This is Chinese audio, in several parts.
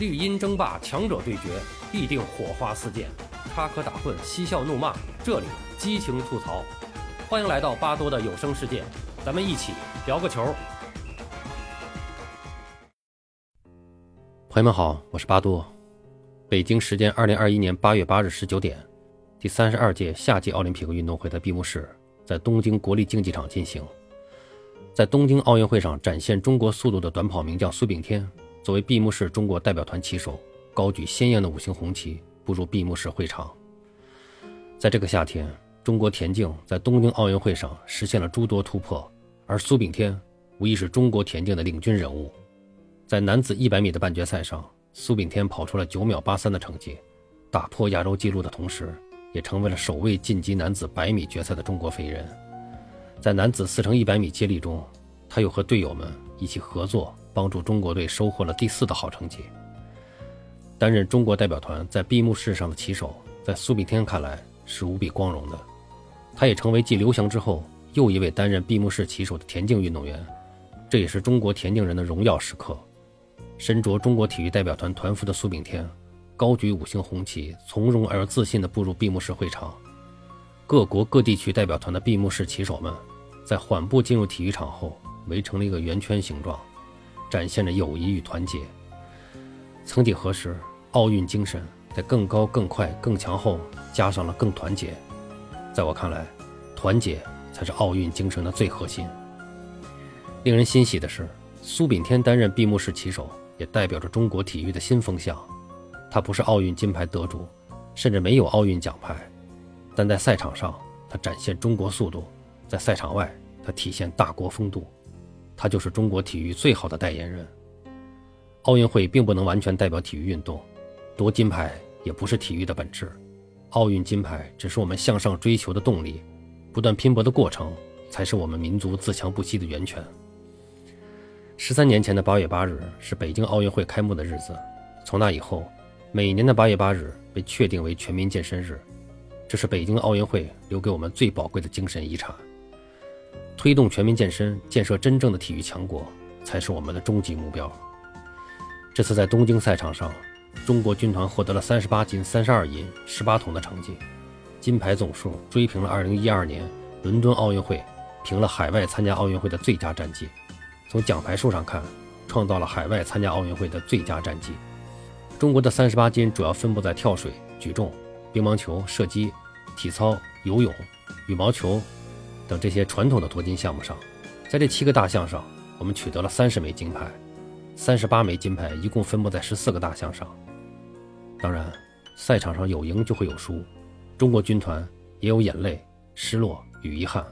绿茵争霸，强者对决，必定火花四溅；插科打诨，嬉笑怒骂，这里激情吐槽。欢迎来到巴多的有声世界，咱们一起聊个球。朋友们好，我是巴多。北京时间二零二一年八月八日十九点，第三十二届夏季奥林匹克运动会的闭幕式在东京国立竞技场进行。在东京奥运会上展现中国速度的短跑名将苏炳添，作为闭幕式中国代表团旗手，高举鲜艳的五星红旗步入闭幕式会场。在这个夏天，中国田径在东京奥运会上实现了诸多突破，而苏炳添无疑是中国田径的领军人物。在男子100米的半决赛上，苏炳添跑出了9秒83的成绩，打破亚洲纪录的同时，也成为了首位晋级男子百米决赛的中国飞人。在男子4乘100米接力中，他又和队友们一起合作，帮助中国队收获了第四的好成绩。担任中国代表团在闭幕式上的旗手，在苏炳添看来是无比光荣的。他也成为继刘翔之后又一位担任闭幕式旗手的田径运动员，这也是中国田径人的荣耀时刻。身着中国体育代表团团服的苏炳添，高举五星红旗，从容而自信地步入闭幕式会场。各国各地区代表团的闭幕式旗手们。在缓步进入体育场后，围成了一个圆圈形状，展现着友谊与团结。曾几何时，奥运精神在更高、更快、更强后，加上了更团结。在我看来，团结才是奥运精神的最核心。令人欣喜的是，苏炳添担任闭幕式旗手，也代表着中国体育的新风向。他不是奥运金牌得主，甚至没有奥运奖牌，但在赛场上，他展现中国速度；在赛场外，他体现大国风度，他就是中国体育最好的代言人。奥运会并不能完全代表体育运动，夺金牌也不是体育的本质。奥运金牌只是我们向上追求的动力，不断拼搏的过程才是我们民族自强不息的源泉。十三年前的八月八日是北京奥运会开幕的日子，从那以后，每年的八月八日被确定为全民健身日，这是北京奥运会留给我们最宝贵的精神遗产。推动全民健身，建设真正的体育强国，才是我们的终极目标。这次在东京赛场上，中国军团获得了三十八金、三十二银、十八铜的成绩，金牌总数追平了二零一二年伦敦奥运会，平了海外参加奥运会的最佳战绩。从奖牌数上看，创造了海外参加奥运会的最佳战绩。中国的三十八金主要分布在跳水、举重、乒乓球、射击、体操、游泳、羽毛球。等这些传统的夺金项目上，在这七个大项上，我们取得了三十枚金牌，三十八枚金牌一共分布在十四个大项上。当然，赛场上有赢就会有输，中国军团也有眼泪、失落与遗憾。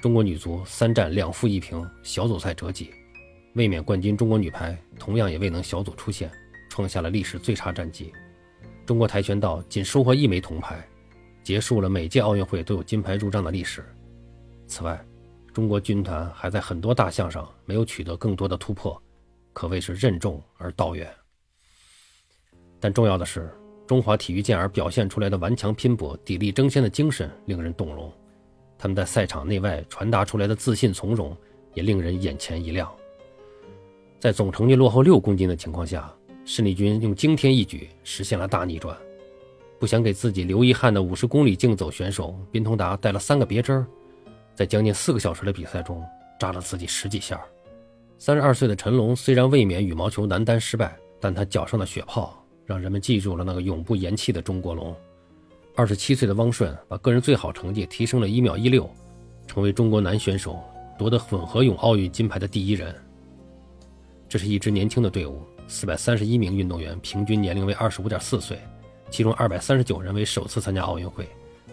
中国女足三战两负一平，小组赛折戟，卫冕冠军中国女排同样也未能小组出线，创下了历史最差战绩。中国跆拳道仅收获一枚铜牌。结束了每届奥运会都有金牌入账的历史。此外，中国军团还在很多大项上没有取得更多的突破，可谓是任重而道远。但重要的是，中华体育健儿表现出来的顽强拼搏、砥砺争先的精神令人动容，他们在赛场内外传达出来的自信从容也令人眼前一亮。在总成绩落后六公斤的情况下，申立军用惊天一举实现了大逆转。不想给自己留遗憾的五十公里竞走选手宾通达带了三个别针，在将近四个小时的比赛中扎了自己十几下。三十二岁的陈龙虽然卫冕羽毛球男单失败，但他脚上的血泡让人们记住了那个永不言弃的中国龙。二十七岁的汪顺把个人最好成绩提升了一秒一六，成为中国男选手夺得混合泳奥运金牌的第一人。这是一支年轻的队伍，四百三十一名运动员，平均年龄为二十五点四岁。其中二百三十九人为首次参加奥运会，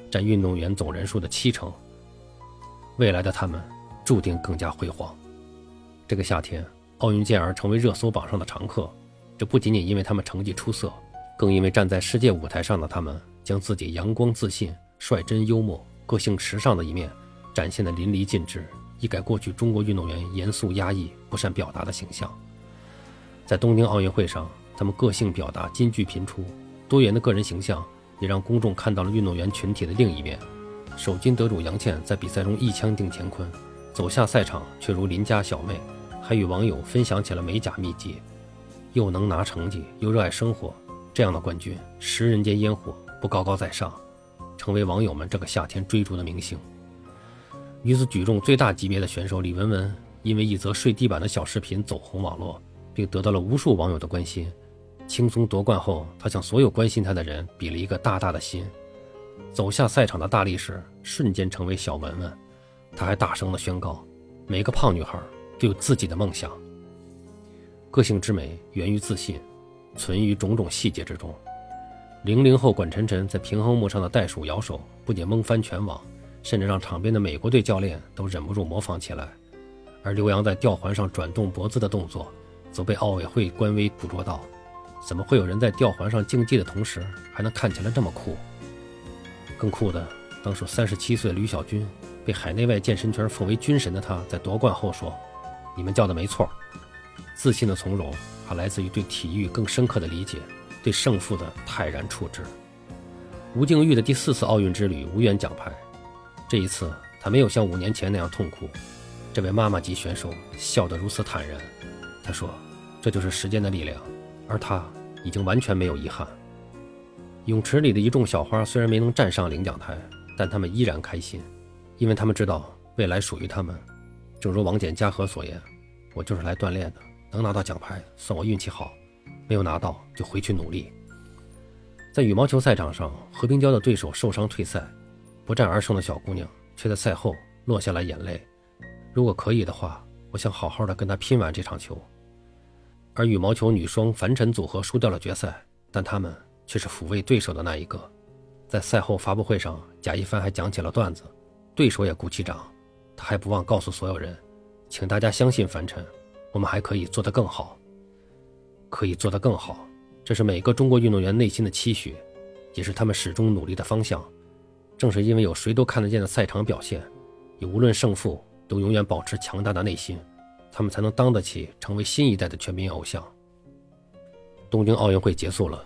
占运动员总人数的七成。未来的他们注定更加辉煌。这个夏天，奥运健儿成为热搜榜上的常客。这不仅仅因为他们成绩出色，更因为站在世界舞台上的他们，将自己阳光自信、率真幽默、个性时尚的一面展现得淋漓尽致，一改过去中国运动员严肃压抑、不善表达的形象。在东京奥运会上，他们个性表达金句频出。多元的个人形象也让公众看到了运动员群体的另一面。首金得主杨倩在比赛中一枪定乾坤，走下赛场却如邻家小妹，还与网友分享起了美甲秘籍。又能拿成绩又热爱生活，这样的冠军食人间烟火，不高高在上，成为网友们这个夏天追逐的明星。女子举重最大级别的选手李雯雯，因为一则睡地板的小视频走红网络，并得到了无数网友的关心。轻松夺冠后，他向所有关心他的人比了一个大大的心。走下赛场的大力士瞬间成为小文文。他还大声地宣告：每个胖女孩都有自己的梦想。个性之美源于自信，存于种种细节之中。零零后管晨晨在平衡木上的袋鼠摇手，不仅蒙翻全网。甚至让场边的美国队教练都忍不住模仿起来，而刘洋在吊环上转动脖子的动作，则被奥委会官微捕捉到。怎么会有人在吊环上竞技的同时，还能看起来这么酷？更酷的，当属三十七岁吕小军，被海内外健身圈奉为军神的他，在夺冠后说：“你们叫的没错。”自信的从容，还来自于对体育更深刻的理解，对胜负的泰然处之。吴静钰的第四次奥运之旅无缘奖牌。这一次，他没有像五年前那样痛苦。这位妈妈级选手笑得如此坦然。他说：“这就是时间的力量。”而他已经完全没有遗憾。泳池里的一众小花虽然没能站上领奖台，但他们依然开心，因为他们知道未来属于他们。正如王简嘉禾所言：“我就是来锻炼的，能拿到奖牌算我运气好，没有拿到就回去努力。”在羽毛球赛场上，何冰娇的对手受伤退赛。不战而胜的小姑娘，却在赛后落下了眼泪。如果可以的话，我想好好的跟她拼完这场球。而羽毛球女双樊晨组合输掉了决赛，但他们却是抚慰对手的那一个。在赛后发布会上，贾一帆还讲起了段子，对手也鼓起掌。他还不忘告诉所有人，请大家相信樊晨，我们还可以做得更好，可以做得更好。这是每个中国运动员内心的期许，也是他们始终努力的方向。正是因为有谁都看得见的赛场表现，也无论胜负都永远保持强大的内心，他们才能当得起成为新一代的全民偶像。东京奥运会结束了，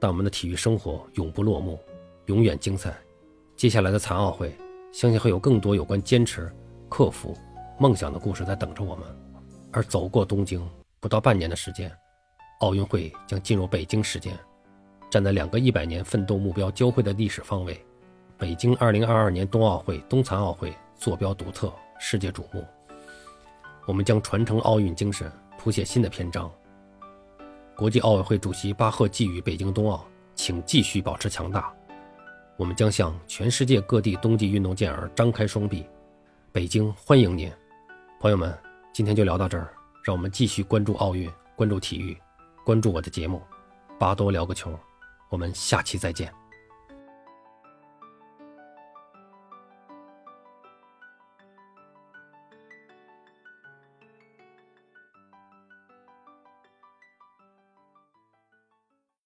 但我们的体育生活永不落幕，永远精彩。接下来的残奥会，相信会有更多有关坚持、克服、梦想的故事在等着我们。而走过东京不到半年的时间，奥运会将进入北京时间，站在两个一百年奋斗目标交汇的历史方位。北京二零二二年冬奥会、冬残奥会坐标独特，世界瞩目。我们将传承奥运精神，谱写新的篇章。国际奥委会主席巴赫寄语北京冬奥，请继续保持强大。我们将向全世界各地冬季运动健儿张开双臂。北京欢迎您，朋友们，今天就聊到这儿。让我们继续关注奥运，关注体育，关注我的节目，巴多聊个球。我们下期再见。